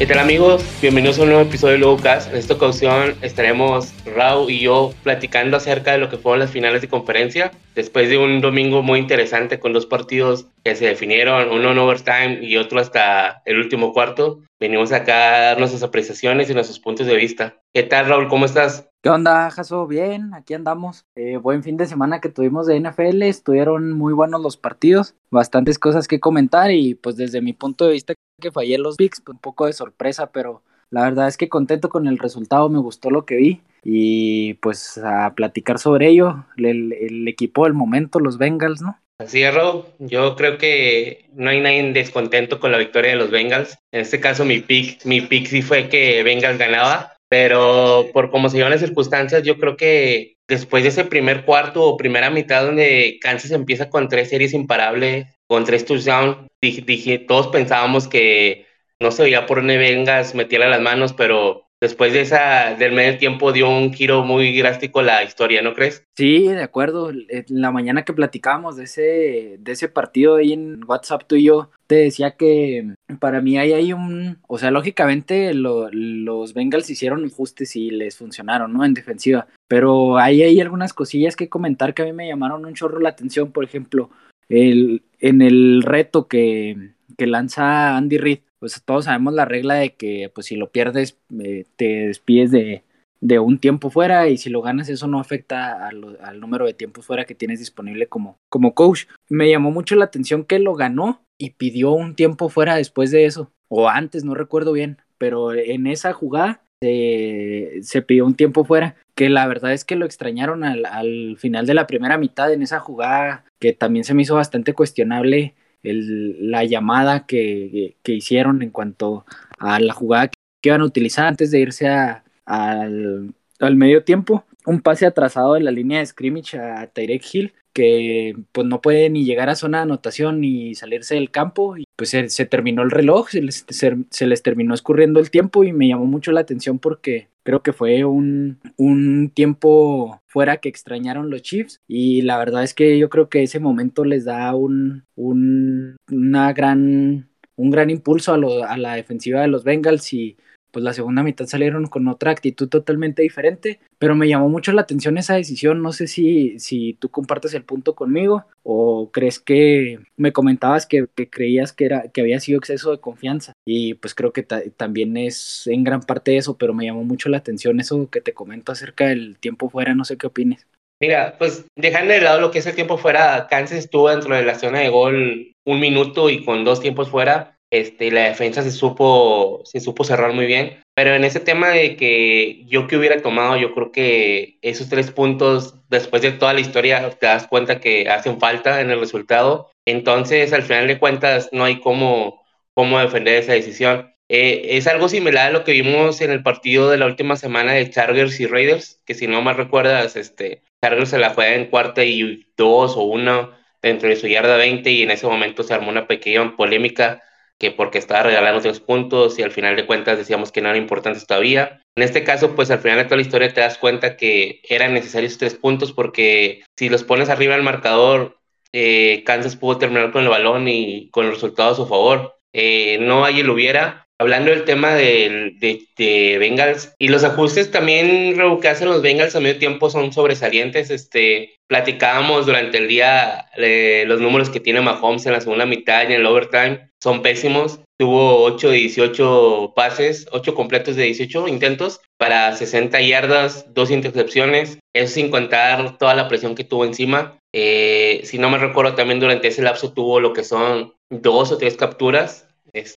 ¿Qué tal amigos? Bienvenidos a un nuevo episodio de Logocast. En esta ocasión estaremos Raúl y yo platicando acerca de lo que fueron las finales de conferencia. Después de un domingo muy interesante con dos partidos que se definieron, uno en overtime y otro hasta el último cuarto, venimos acá a dar nuestras apreciaciones y nuestros puntos de vista. ¿Qué tal Raúl? ¿Cómo estás? ¿Qué onda, Jaso? Bien, aquí andamos. Eh, buen fin de semana que tuvimos de NFL, estuvieron muy buenos los partidos, bastantes cosas que comentar y pues desde mi punto de vista que fallé los picks, un poco de sorpresa, pero la verdad es que contento con el resultado, me gustó lo que vi y pues a platicar sobre ello, el, equipo del momento, los Bengals, ¿no? Así es, Rob. Yo creo que no hay nadie descontento con la victoria de los Bengals. En este caso, mi pick, mi pick sí fue que Bengals ganaba, pero por cómo se llevan las circunstancias, yo creo que después de ese primer cuarto o primera mitad donde Kansas empieza con tres series imparables, con tres touchdowns, dije, todos pensábamos que no se veía por dónde vengas, metiera las manos, pero después de esa, del medio tiempo dio un giro muy drástico la historia, ¿no crees? Sí, de acuerdo. En la mañana que platicábamos de ese, de ese partido ahí en WhatsApp tú y yo, te decía que para mí hay un, o sea, lógicamente los Bengals hicieron ajustes y les funcionaron, ¿no? En defensiva, pero ahí hay algunas cosillas que comentar que a mí me llamaron un chorro la atención, por ejemplo, el, en el reto que, que lanza Andy Reid, pues todos sabemos la regla de que pues si lo pierdes eh, te despides de, de, un tiempo fuera y si lo ganas eso no afecta al número de tiempos fuera que tienes disponible como, como coach. Me llamó mucho la atención que lo ganó y pidió un tiempo fuera después de eso, o antes, no recuerdo bien, pero en esa jugada se, pidió un tiempo fuera, que la verdad es que lo extrañaron al, final de la primera mitad en esa jugada, que también se me hizo bastante cuestionable el, la llamada que, hicieron en cuanto a la jugada que iban a utilizar antes de irse a, al, al medio tiempo. Un pase atrasado de la línea de scrimmage a Tyrek Hill que pues no puede ni llegar a zona de anotación ni salirse del campo y pues se, terminó el reloj, se les, se, les, terminó escurriendo el tiempo y me llamó mucho la atención porque creo que fue un, un tiempo fuera que extrañaron los Chiefs y la verdad es que yo creo que ese momento les da un, un una gran un gran impulso a, a la defensiva de los Bengals y pues la segunda mitad salieron con otra actitud totalmente diferente, pero me llamó mucho la atención esa decisión, no sé si, si tú compartes el punto conmigo o crees que me comentabas que, creías que, era, que había sido exceso de confianza. Y pues creo que también es en gran parte eso, pero me llamó mucho la atención eso que te comento acerca del tiempo fuera, no sé qué opines. Mira, pues dejando de lado lo que es el tiempo fuera, Kansas estuvo dentro de la zona de gol un minuto y con dos tiempos fuera, este, la defensa se supo, se supo cerrar muy bien. Pero en ese tema de que yo que hubiera tomado, yo creo que esos tres puntos, después de toda la historia, te das cuenta que hacen falta en el resultado. Entonces, al final de cuentas, no hay cómo, cómo defender esa decisión. Eh, es algo similar a lo que vimos en el partido de la última semana de Chargers y Raiders, que si no mal recuerdas, este, Chargers se la juega en cuarta y dos o uno dentro de su yarda 20 y en ese momento se armó una pequeña polémica que porque estaba regalando tres puntos y al final de cuentas decíamos que no eran importantes todavía. En este caso, pues al final de toda la historia te das cuenta que eran necesarios tres puntos porque si los pones arriba del marcador, eh, Kansas pudo terminar con el balón y con el resultado a su favor. Eh, no hay el hubiera, hablando del tema de, de, Bengals y los ajustes también que hacen los Bengals a medio tiempo son sobresalientes. Este, platicábamos durante el día eh, los números que tiene Mahomes en la segunda mitad y en el overtime son pésimos. Tuvo 8 de 18 pases, 8 completos de 18 intentos para 60 yardas, dos intercepciones. Eso sin contar toda la presión que tuvo encima. Eh, si no me recuerdo, también durante ese lapso tuvo lo que son dos o tres capturas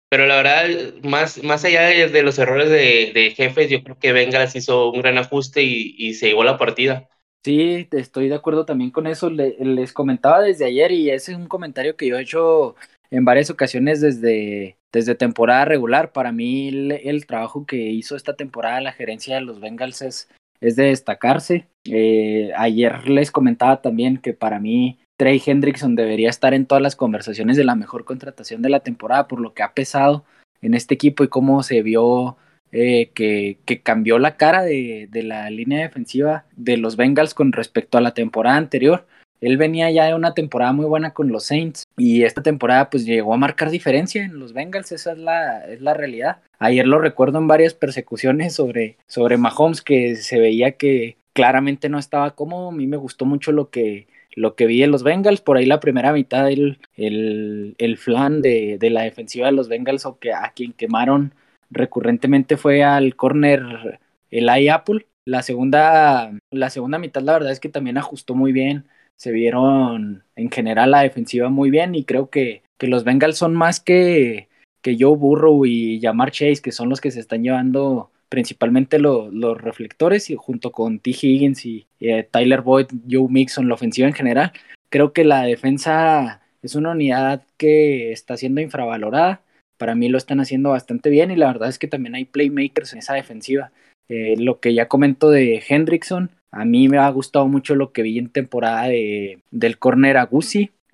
pero la verdad, más, más allá de, los errores de, jefes, yo creo que Bengals hizo un gran ajuste y, se llevó la partida. Sí, estoy de acuerdo también con eso. les comentaba desde ayer y ese es un comentario que yo he hecho en varias ocasiones desde, desde temporada regular. Para mí el, trabajo que hizo esta temporada la gerencia de los Bengals es, es de destacarse. Eh, ayer les comentaba también que para mí Trey Hendrickson debería estar en todas las conversaciones de la mejor contratación de la temporada por lo que ha pesado en este equipo y cómo se vio eh, que, cambió la cara de, la línea defensiva de los Bengals con respecto a la temporada anterior. Él venía ya de una temporada muy buena con los Saints y esta temporada pues llegó a marcar diferencia en los Bengals, esa es la, es la realidad. Ayer lo recuerdo en varias persecuciones sobre, sobre Mahomes que se veía que claramente no estaba cómodo, a mí me gustó mucho lo que lo que vi en los Bengals, por ahí la primera mitad el, el, el flan de, de, la defensiva de los Bengals o que a quien quemaron recurrentemente fue al corner el Apple. La segunda, la segunda mitad la verdad es que también ajustó muy bien. Se vieron en general la defensiva muy bien y creo que, que los Bengals son más que, que Joe Burrow y Jamar Chase, que son los que se están llevando principalmente los reflectores y junto con T. Higgins y eh, Tyler Boyd, Joe Mixon, la ofensiva en general. Creo que la defensa es una unidad que está siendo infravalorada para mí lo están haciendo bastante bien y la verdad es que también hay playmakers en esa defensiva. Eh, lo que ya comento de Hendrickson, a mí me ha gustado mucho lo que vi en temporada de, del corner a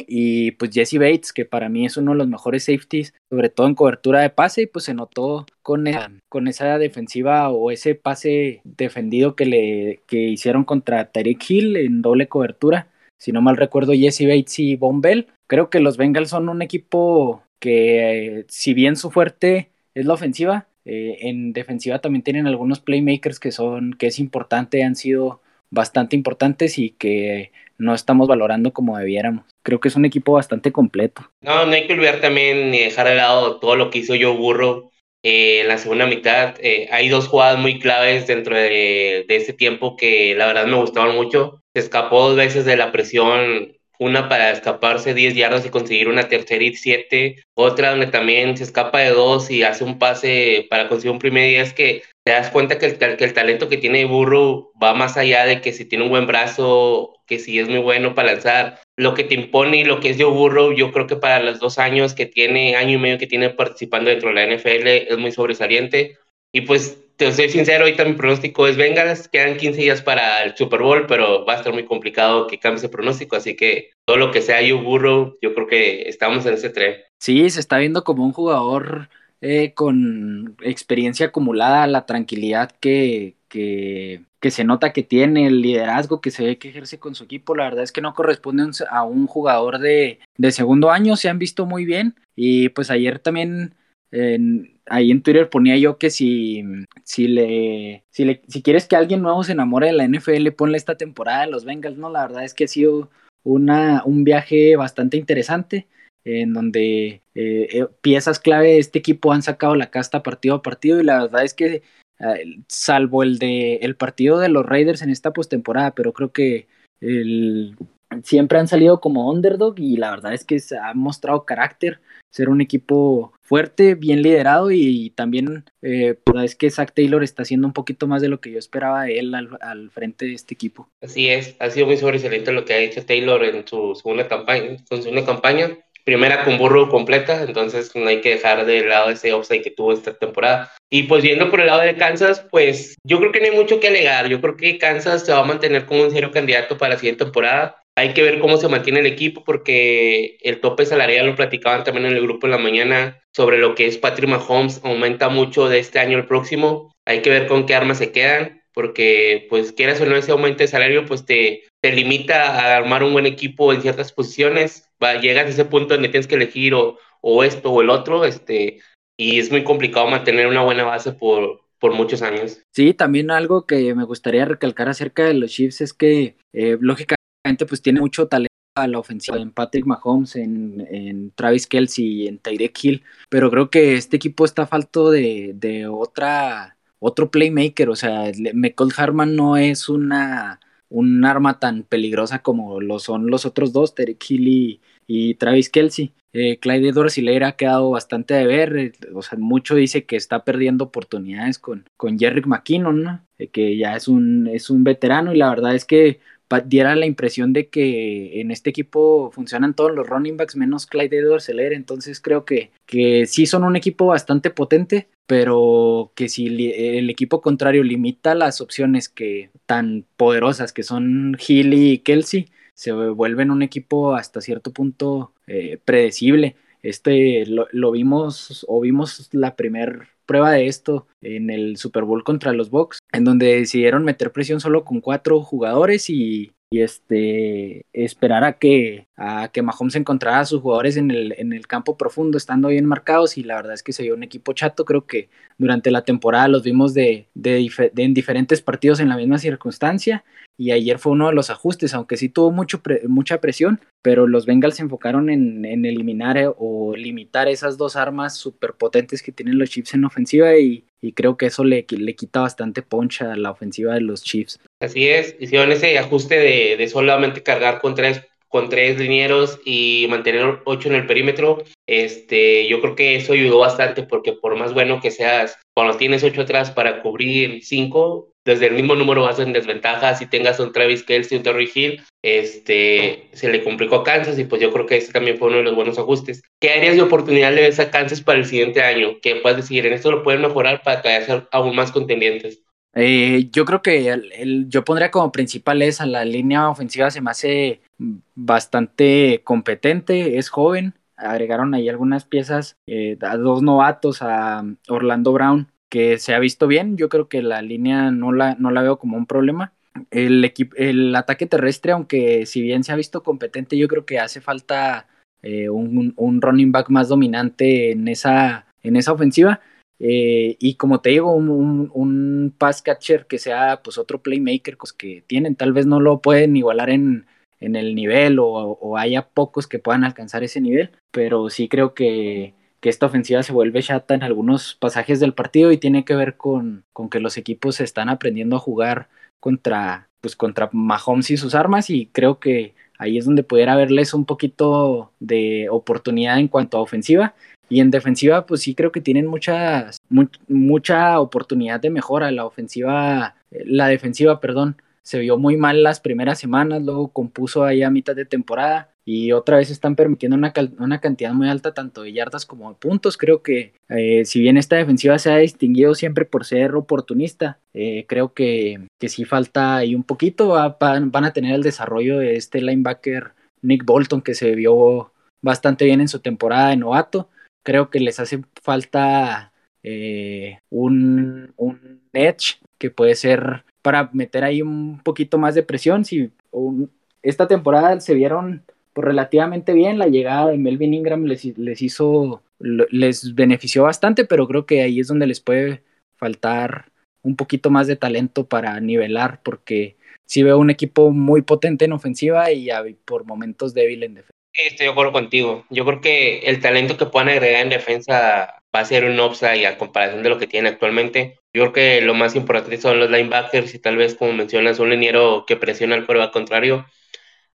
y pues Jesse Bates, que para mí es uno de los mejores safeties, sobre todo en cobertura de pase, y pues se notó con, con esa defensiva o ese pase defendido que le que hicieron contra Tarek Hill en doble cobertura. Si no mal recuerdo, Jesse Bates y Bombell. Creo que los Bengals son un equipo que si bien su fuerte es la ofensiva, eh, en defensiva también tienen algunos playmakers que son, que es importante, han sido bastante importantes y que no estamos valorando como debiéramos. Creo que es un equipo bastante completo. No, no hay que olvidar también ni dejar de lado todo lo que hizo Joe Burro eh, en la segunda mitad. Eh, hay dos jugadas muy claves dentro de, de ese tiempo que la verdad me gustaban mucho. Se escapó dos veces de la presión una para escaparse 10 yardas y conseguir una tercera y 7, otra donde también se escapa de dos y hace un pase para conseguir un primer día, es que te das cuenta que el, que el talento que tiene Burro va más allá de que si tiene un buen brazo, que si es muy bueno para lanzar, lo que te impone y lo que es Joe Burrow, yo creo que para los dos años que tiene, año y medio que tiene participando dentro de la NFL, es muy sobresaliente. Y pues te soy sincero, ahorita mi pronóstico es Bengals, quedan 15 días para el Super Bowl, pero va a estar muy complicado que cambie ese pronóstico, así que todo lo que sea yo burro, yo creo que estamos en ese tren. Sí, se está viendo como un jugador eh, con experiencia acumulada, la tranquilidad que, que, que, se nota que tiene, el liderazgo que se ve que ejerce con su equipo, la verdad es que no corresponde a un jugador de, de segundo año, se han visto muy bien y pues ayer también ahí en Twitter ponía yo que si, si, le, si, le, si quieres que alguien nuevo se enamore de la NFL, ponle esta temporada de los Bengals, ¿no? La verdad es que ha sido una, un viaje bastante interesante en donde eh, eh, piezas clave de este equipo han sacado la casta partido a partido y la verdad es que eh, salvo el de el partido de los Raiders en esta postemporada, pero creo que siempre han salido como underdog y la verdad es que se ha mostrado carácter, ser un equipo fuerte, bien liderado y también eh, pues, es que Zach Taylor está haciendo un poquito más de lo que yo esperaba de él al, frente de este equipo. Así es, ha sido muy sobresaliente lo que ha hecho Taylor en su segunda campaña. Primera con burro completa, entonces no hay que dejar de lado ese offside que tuvo esta temporada. Y pues viendo por el lado de Kansas, pues yo creo que no hay mucho que alegar. Yo creo que Kansas se va a mantener como un serio candidato para la siguiente temporada. Hay que ver cómo se mantiene el equipo porque el tope salarial lo platicaban también en el grupo en la mañana sobre lo que es Patrick Mahomes aumenta mucho de este año al próximo. Hay que ver con qué armas se quedan porque pues quieras o no ese aumento de salario pues te, te limita a armar un buen equipo en ciertas posiciones. Va, llegas a ese punto donde tienes que elegir o, o esto o el otro este, y es muy complicado mantener una buena base por, por muchos años. Sí, también algo que me gustaría recalcar acerca de los Chiefs es que eh, lógicamente pues tiene mucho talento a la ofensiva en Patrick Mahomes, en, en Travis Kelsey, en Tyreek Hill, pero creo que este equipo está falto de, de otra otro playmaker, o sea, McCall Harman no es una un arma tan peligrosa como lo son los otros dos, Tyreek Hill y, Travis Kelsey. Eh, Clyde Edwards ha quedado bastante de ver, eh, o sea, mucho dice que está perdiendo oportunidades con, con Jerry McKinnon, eh, que ya es un, es un veterano y la verdad es que diera la impresión de que en este equipo funcionan todos los running backs menos Clyde Edwards entonces creo que, que sí son un equipo bastante potente, pero que si el equipo contrario limita las opciones que tan poderosas que son Healy y Kelsey, se vuelven un equipo hasta cierto punto eh, predecible. Este lo, lo, vimos o vimos la primera prueba de esto en el Super Bowl contra los Bucks, en donde decidieron meter presión solo con cuatro jugadores y, y este esperar a que que Mahomes encontrara a sus jugadores en el, en el campo profundo estando bien marcados y la verdad es que se vio un equipo chato. Creo que durante la temporada los vimos de, en diferentes partidos en la misma circunstancia y ayer fue uno de los ajustes aunque sí tuvo mucho mucha presión pero los Bengals se enfocaron en, eliminar eh, o limitar esas dos armas súper potentes que tienen los Chiefs en ofensiva y, y creo que eso le, le quita bastante poncha a la ofensiva de los Chiefs. Así es, hicieron ese ajuste de, de solamente cargar con tres, con tres linieros y mantener ocho en el perímetro. Este, yo creo que eso ayudó bastante porque por más bueno que seas, cuando tienes ocho atrás para cubrir cinco, desde el mismo número vas en desventaja. Si tengas un Travis Kelsey, un Terry Hill, este, se le complicó a Kansas y pues yo creo que ese también fue uno de los buenos ajustes. ¿Qué áreas de oportunidad le ves a Kansas para el siguiente año? ¿Qué puedes decir? En esto lo pueden mejorar para que ser aún más contendientes. Eh, yo creo que el, yo pondría como principal esa, la línea ofensiva se me hace bastante competente, es joven, agregaron ahí algunas piezas, eh, a dos novatos, a Orlando Brown que se ha visto bien. Yo creo que la línea no la, no la veo como un problema. El, el ataque terrestre, aunque si bien se ha visto competente, yo creo que hace falta eh, un, un, running back más dominante en esa, en esa ofensiva. Eh, y como te digo, un, un, pass catcher que sea pues otro playmaker pues, que tienen, tal vez no lo pueden igualar en, en el nivel o, o, haya pocos que puedan alcanzar ese nivel, pero sí creo que que esta ofensiva se vuelve chata en algunos pasajes del partido y tiene que ver con, con que los equipos están aprendiendo a jugar contra, pues, contra Mahomes y sus armas y creo que ahí es donde pudiera haberles un poquito de oportunidad en cuanto a ofensiva. Y en defensiva pues sí creo que tienen muchas, mucha oportunidad de mejora. La ofensiva, la defensiva, perdón, se vio muy mal las primeras semanas, luego compuso ahí a mitad de temporada y otra vez están permitiendo una, una cantidad muy alta tanto de yardas como de puntos. Creo que eh, si bien esta defensiva se ha distinguido siempre por ser oportunista, eh, creo que, que sí falta ahí un poquito. van, a tener el desarrollo de este linebacker Nick Bolton que se vio bastante bien en su temporada de novato. Creo que les hace falta eh, un, un edge que puede ser para meter ahí un poquito más de presión. Si esta temporada se vieron pues, relativamente bien, la llegada de Melvin Ingram les, les hizo, les benefició bastante, pero creo que ahí es donde les puede faltar un poquito más de talento para nivelar, porque sí veo un equipo muy potente en ofensiva y por momentos débil en defensa. Estoy de acuerdo contigo. Yo creo que el talento que puedan agregar en defensa va a ser un upside a comparación de lo que tiene actualmente. Yo creo que lo más importante son los linebackers y tal vez, como mencionas, un liniero que presiona al al contrario.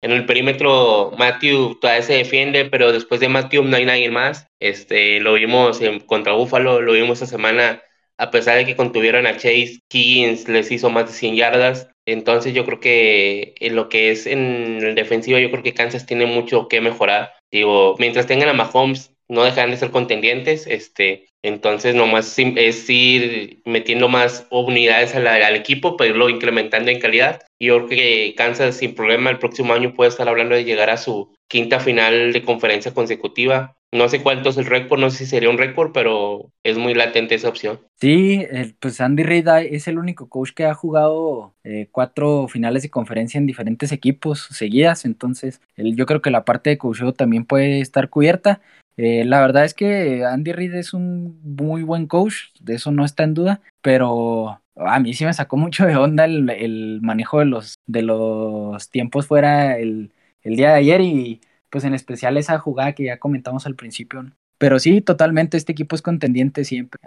En el perímetro, Matthew todavía se defiende, pero después de Matthew no hay nadie más. Este, lo vimos en, contra Buffalo, lo vimos esta semana, a pesar de que contuvieron a Chase, Kiggins les hizo más de 100 yardas. Entonces yo creo que en lo que es en el defensivo, yo creo que Kansas tiene mucho que mejorar. Digo, mientras tengan a Mahomes, no dejan de ser contendientes, este, entonces nomás es ir metiendo más unidades al, equipo, pero irlo incrementando en calidad. Yo creo que Kansas sin problema el próximo año puede estar hablando de llegar a su quinta final de conferencia consecutiva. No sé cuánto es el récord, no sé si sería un récord, pero es muy latente esa opción. Sí, pues Andy Reid es el único coach que ha jugado eh, cuatro finales de conferencia en diferentes equipos seguidas, entonces yo creo que la parte de coaching también puede estar cubierta. Eh, la verdad es que Andy Reid es un muy buen coach, de eso no está en duda, pero a mí sí me sacó mucho de onda el, manejo de los, de los tiempos fuera el, día de ayer y pues en especial esa jugada que ya comentamos al principio. Pero sí, totalmente, este equipo es contendiente siempre,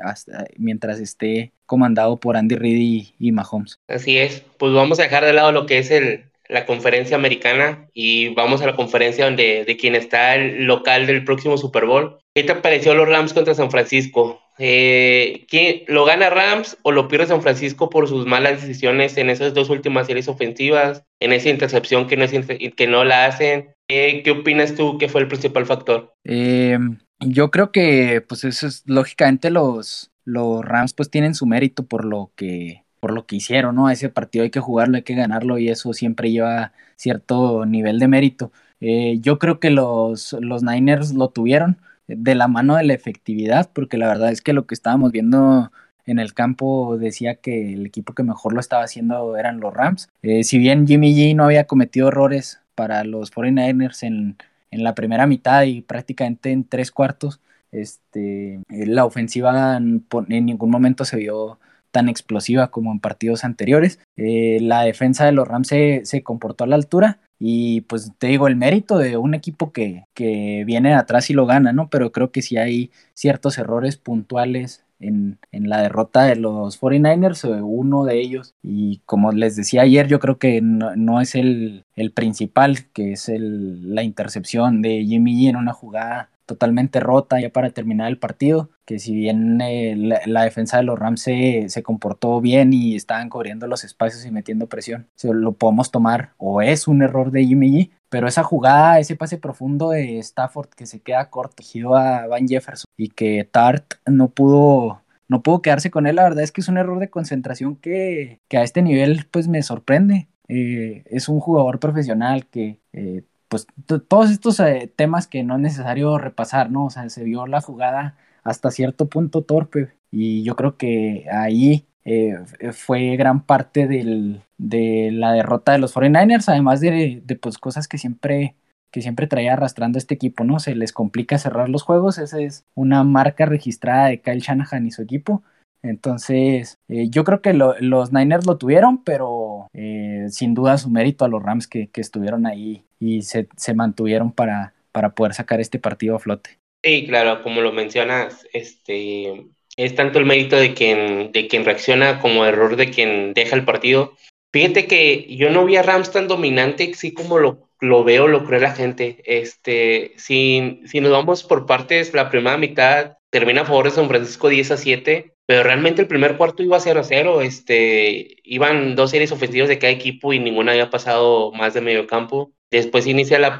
mientras esté comandado por Andy Reid y, y Mahomes. Así es, pues vamos a dejar de lado lo que es el, la conferencia americana y vamos a la conferencia donde de quien está el local del próximo Super Bowl. ¿Qué te pareció los Rams contra San Francisco? Eh, ¿quién, ¿Lo gana Rams o lo pierde San Francisco por sus malas decisiones en esas dos últimas series ofensivas, en esa intercepción que no, que no la hacen? ¿Qué opinas tú que fue el principal factor? Eh, yo creo que, pues eso es, lógicamente los, los Rams pues tienen su mérito por lo que por lo que hicieron, ¿no? Ese partido hay que jugarlo, hay que ganarlo y eso siempre lleva cierto nivel de mérito. Eh, yo creo que los, los Niners lo tuvieron de la mano de la efectividad, porque la verdad es que lo que estábamos viendo en el campo decía que el equipo que mejor lo estaba haciendo eran los Rams. Eh, si bien Jimmy G no había cometido errores para los 49ers en, en la primera mitad y prácticamente en tres cuartos, este, la ofensiva en, ningún momento se vio tan explosiva como en partidos anteriores. Eh, la defensa de los Rams se, comportó a la altura y pues te digo, el mérito de un equipo que, que viene atrás y lo gana, ¿no? Pero creo que sí hay ciertos errores puntuales en, en, la derrota de los 49ers, uno de ellos. Y como les decía ayer, yo creo que no, no es el, el, principal, que es el, la intercepción de Jimmy G en una jugada totalmente rota ya para terminar el partido, que si bien eh, la, defensa de los Rams se, se, comportó bien y estaban cubriendo los espacios y metiendo presión, se lo podemos tomar o es un error de Jimmy G, pero esa jugada, ese pase profundo de Stafford que se queda corto, a Van Jefferson y que Tart no pudo no pudo quedarse con él, la verdad es que es un error de concentración que, que a este nivel pues me sorprende. Eh, es un jugador profesional que eh, pues todos estos eh, temas que no es necesario repasar, ¿no? O sea, se vio la jugada hasta cierto punto torpe y yo creo que ahí eh, fue gran parte del, de la derrota de los 49ers, además de, pues cosas que siempre que siempre traía arrastrando este equipo, ¿no? Se les complica cerrar los juegos, esa es una marca registrada de Kyle Shanahan y su equipo. Entonces, eh, yo creo que los Niners lo tuvieron, pero eh, sin duda su mérito a los Rams que, estuvieron ahí y se, mantuvieron para, para poder sacar este partido a flote. Sí, claro, como lo mencionas, este, es tanto el mérito de quien, de quien reacciona como error de quien deja el partido. Fíjate que yo no vi a Rams tan dominante, así como lo, lo veo, lo cree la gente. Este, si, si nos vamos por partes, la primera mitad termina a favor de San Francisco 10 a 7 pero realmente el primer cuarto iba 0 a 0, este, iban dos series ofensivas de cada equipo y ninguna había pasado más de medio campo. Después inicia la,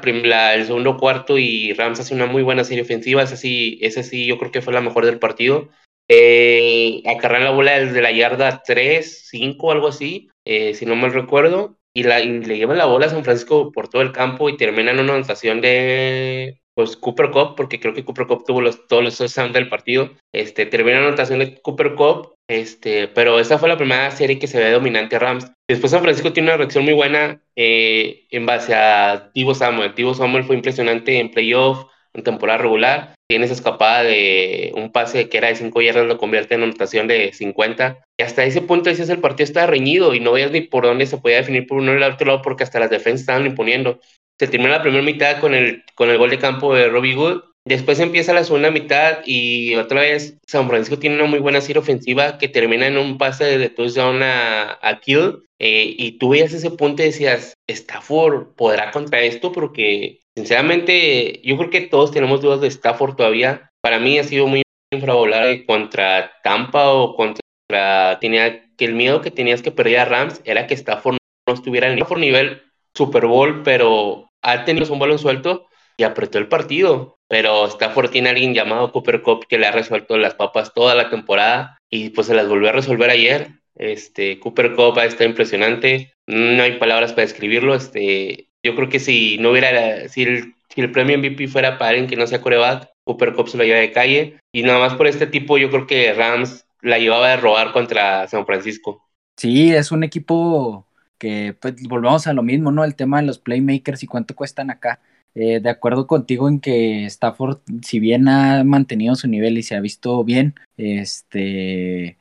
el segundo cuarto y Rams hace una muy buena serie ofensiva, esa sí, esa sí yo creo que fue la mejor del partido. Eh, la bola desde la yarda 3, 5, algo así, eh, si no mal recuerdo, y, la, le llevan la bola a San Francisco por todo el campo y terminan una anotación de pues Cooper Cup, porque creo que Cooper Cup tuvo los, todos los touchdowns del partido. Este, termina la anotación de Cooper Cup, este, pero esa fue la primera serie que se ve dominante a Rams. Después San Francisco tiene una reacción muy buena eh, en base a Tivo Samuel. Tivo Samuel fue impresionante en playoff, en temporada regular. Tiene esa escapada de un pase que era de 5 yardas, lo convierte en anotación de 50. Y hasta ese punto dices el partido estaba reñido y no veías ni por dónde se podía definir por uno y el otro lado porque hasta las defensas estaban imponiendo se termina la primera mitad con el, con el gol de campo de Robbie Good. Después empieza la segunda mitad y otra vez San Francisco tiene una muy buena serie ofensiva que termina en un pase de touchdown a, a Kill. Eh, y tú veías ese punto y decías, Stafford podrá contra esto porque sinceramente yo creo que todos tenemos dudas de Stafford todavía. Para mí ha sido muy infravolado contra Tampa o contra... Tenía que el miedo que tenías que perder a Rams era que Stafford no estuviera en el nivel Super Bowl, pero ha tenido un balón suelto y apretó el partido. Pero Stafford tiene alguien llamado Cooper Cup que le ha resuelto las papas toda la temporada y pues se las volvió a resolver ayer. Este, Cooper Cup está impresionante. No hay palabras para describirlo. Este, yo creo que si no hubiera, si el premio MVP fuera para alguien que no sea coreback, Cooper Cup se lo lleva de calle. Y nada más por este tipo, yo creo que Rams la llevaba de robar contra San Francisco. Sí, es un equipo que pues volvamos a lo mismo, ¿no? El tema de los playmakers y cuánto cuestan acá. Eh, de acuerdo contigo en que Stafford, si bien ha mantenido su nivel y se ha visto bien, este,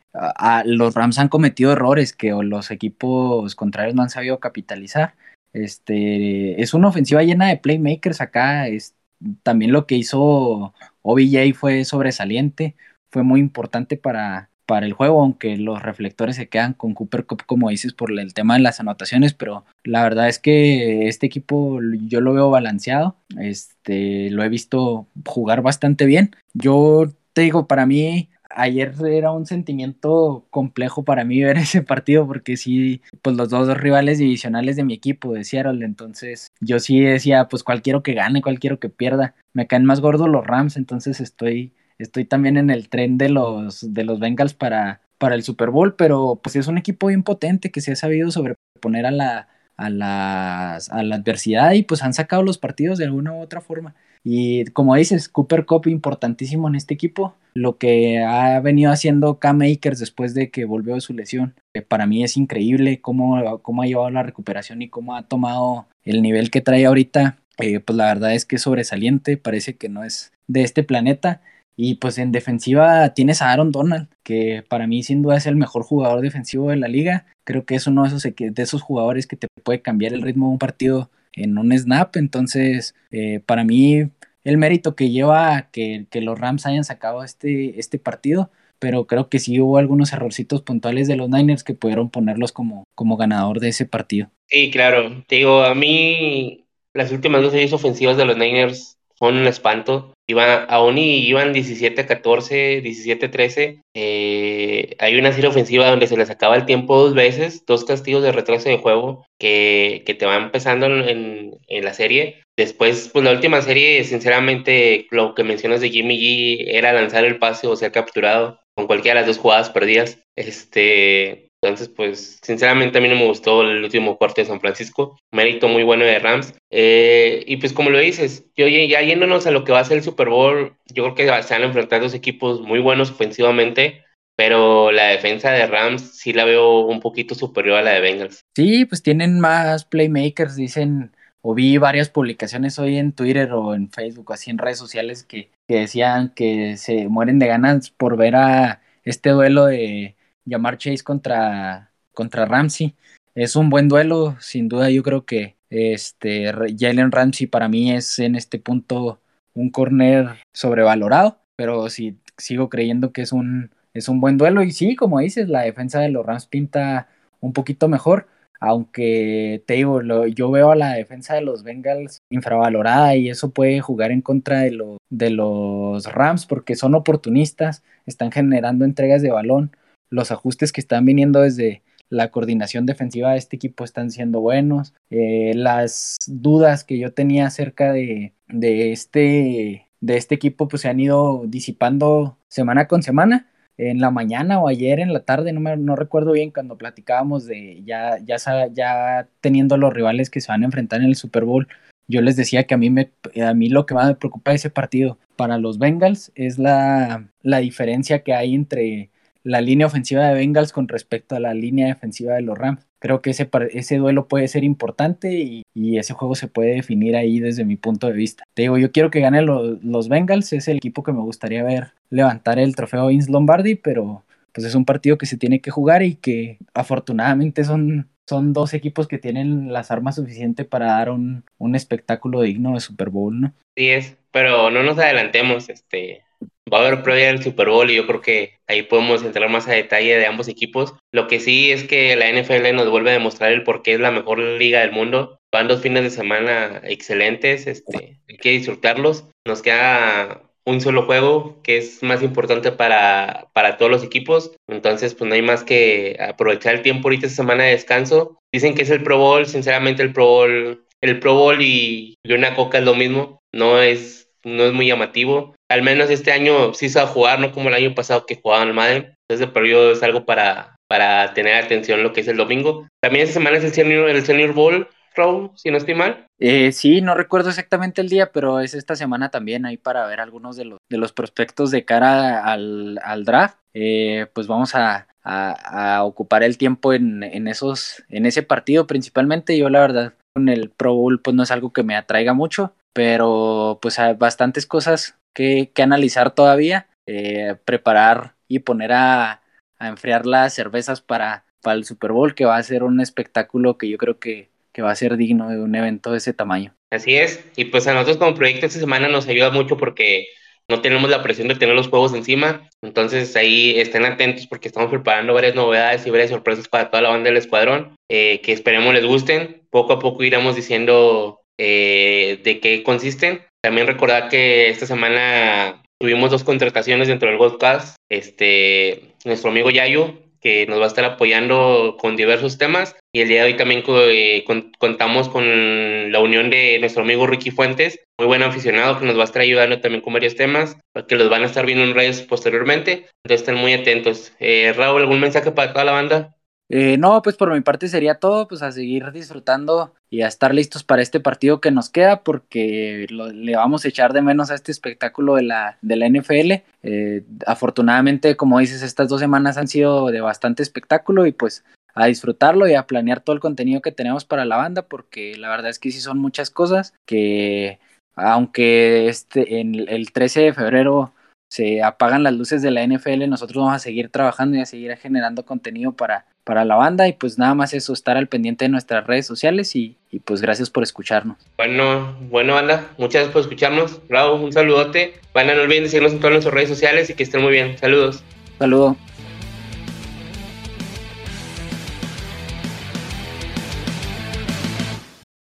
los Rams han cometido errores que los equipos contrarios no han sabido capitalizar. Este, es una ofensiva llena de playmakers acá. Es, también lo que hizo OBJ fue sobresaliente, fue muy importante para, para el juego, aunque los reflectores se quedan con Cooper Cup, como dices, por el tema de las anotaciones, pero la verdad es que este equipo yo lo veo balanceado, este, lo he visto jugar bastante bien. Yo te digo, para mí ayer era un sentimiento complejo para mí ver ese partido porque sí, pues los dos rivales divisionales de mi equipo de Seattle, entonces yo sí decía, pues cualquiera que gane, cualquiera que pierda, me caen más gordos los Rams, entonces estoy estoy también en el tren de los, de los Bengals para, para el Super Bowl, pero pues es un equipo bien potente que se ha sabido sobreponer a la, a, las, a la adversidad y pues han sacado los partidos de alguna u otra forma. Y como dices, Cooper Cup importantísimo en este equipo. lo que ha venido haciendo Cam Akers después de que volvió de su lesión. para mí es increíble cómo, cómo ha llevado la recuperación y cómo ha tomado el nivel que trae ahorita. Eh, pues la verdad es que es sobresaliente, parece que no es de este planeta. Y pues en defensiva tienes a Aaron Donald, que para mí sin duda es el mejor jugador defensivo de la liga. Creo que es uno de esos, de esos jugadores que te puede cambiar el ritmo de un partido en un snap. Entonces, eh, para mí el mérito que lleva que, que, los Rams hayan sacado este, este partido, pero creo que sí hubo algunos errorcitos puntuales de los Niners que pudieron ponerlos como, como ganador de ese partido. Sí, claro. Te digo, a mí las últimas dos series ofensivas de los Niners un espanto. Iban, aún y iban 17-14, 17-13. Eh, hay una serie ofensiva donde se les acaba el tiempo dos veces, dos castigos de retraso de juego que, que te van empezando en, en, la serie. Después, pues la última serie, sinceramente, lo que mencionas de Jimmy G era lanzar el pase o ser capturado con cualquiera de las dos jugadas perdidas. Este, entonces, pues, sinceramente a mí no me gustó el último corte de San Francisco. Mérito muy bueno de Rams. Eh, y pues como lo dices, yo ya yéndonos a lo que va a ser el Super Bowl, yo creo que se van a enfrentar dos equipos muy buenos ofensivamente, pero la defensa de Rams sí la veo un poquito superior a la de Bengals. Sí, pues tienen más playmakers, dicen, o vi varias publicaciones hoy en Twitter o en Facebook, así en redes sociales, que, que decían que se mueren de ganas por ver a este duelo de llamar Chase contra, contra Ramsey. Es un buen duelo, sin duda. Yo creo que este Jalen Ramsey para mí es en este punto un corner sobrevalorado, pero sí sigo creyendo que es un, es un buen duelo. Y sí, como dices, la defensa de los Rams pinta un poquito mejor, aunque te digo, yo veo a la defensa de los Bengals infravalorada y eso puede jugar en contra de, lo, de los Rams porque son oportunistas, están generando entregas de balón, los ajustes que están viniendo desde la coordinación defensiva de este equipo están siendo buenos. Eh, las dudas que yo tenía acerca de, de, este, de este equipo pues se han ido disipando semana con semana. En la mañana o ayer en la tarde, no, me, no recuerdo bien, cuando platicábamos de ya, ya, ya teniendo los rivales que se van a enfrentar en el Super Bowl, yo les decía que a mí, me, a mí lo que más me preocupa de ese partido para los Bengals es la, la diferencia que hay entre la línea ofensiva de Bengals con respecto a la línea defensiva de los Rams. Creo que ese, ese duelo puede ser importante y, ese juego se puede definir ahí desde mi punto de vista. Te digo, yo quiero que ganen los, los Bengals, es el equipo que me gustaría ver levantar el trofeo Vince Lombardi, pero pues es un partido que se tiene que jugar y que afortunadamente son, son dos equipos que tienen las armas suficientes para dar un, un espectáculo digno de Super Bowl, ¿no? Sí es, pero no nos adelantemos, este, va a haber previa del Super Bowl y yo creo que ahí podemos entrar más a detalle de ambos equipos. Lo que sí es que la NFL nos vuelve a demostrar el por qué es la mejor liga del mundo. Van dos fines de semana excelentes, este, hay que disfrutarlos. Nos queda un solo juego que es más importante para, para todos los equipos. Entonces, pues no hay más que aprovechar el tiempo ahorita esta semana de descanso. Dicen que es el Pro Bowl, sinceramente el Pro Bowl, el Pro Bowl y, y una coca es lo mismo. No es, no es muy llamativo al menos este año sí se va a jugar, no como el año pasado que jugaban al Madden. Entonces el periodo es algo para, para tener atención lo que es el domingo. También esta semana es el Senior, el senior Bowl, Raúl, si no estoy mal. Eh, sí, no recuerdo exactamente el día, pero es esta semana también ahí para ver algunos de los, de los prospectos de cara al, al draft. Eh, pues vamos a, a, a, ocupar el tiempo en, en, esos, en ese partido principalmente. Yo la verdad con el Pro Bowl pues no es algo que me atraiga mucho, pero pues hay bastantes cosas que, analizar todavía, eh, preparar y poner a, enfriar las cervezas para, para el Super Bowl, que va a ser un espectáculo que yo creo que, que va a ser digno de un evento de ese tamaño. Así es, y pues a nosotros como proyecto esta semana nos ayuda mucho porque no tenemos la presión de tener los juegos encima, entonces ahí estén atentos porque estamos preparando varias novedades y varias sorpresas para toda la banda del escuadrón, eh, que esperemos les gusten, poco a poco iremos diciendo eh, de qué consisten, también recordar que esta semana tuvimos dos contrataciones dentro del podcast. Este, nuestro amigo Yayo, que nos va a estar apoyando con diversos temas. Y el día de hoy también eh, contamos con la unión de nuestro amigo Ricky Fuentes, muy buen aficionado, que nos va a estar ayudando también con varios temas, que los van a estar viendo en redes posteriormente. Entonces estén muy atentos. Eh, Raúl, ¿algún mensaje para toda la banda? Eh, no, pues por mi parte sería todo, pues a seguir disfrutando y a estar listos para este partido que nos queda, porque le vamos a echar de menos a este espectáculo de la, de la NFL. Eh, afortunadamente, como dices, estas dos semanas han sido de bastante espectáculo y pues a disfrutarlo y a planear todo el contenido que tenemos para la banda, porque la verdad es que sí son muchas cosas que aunque este en el 13 de febrero se apagan las luces de la NFL, nosotros vamos a seguir trabajando y a seguir generando contenido para, para la banda y pues nada más eso, estar al pendiente de nuestras redes sociales y, y pues gracias por escucharnos. Bueno, bueno banda, muchas gracias por escucharnos. Bravo, un saludote. Banda, no olviden seguirnos en todas nuestras redes sociales y que estén muy bien. Saludos. Saludos.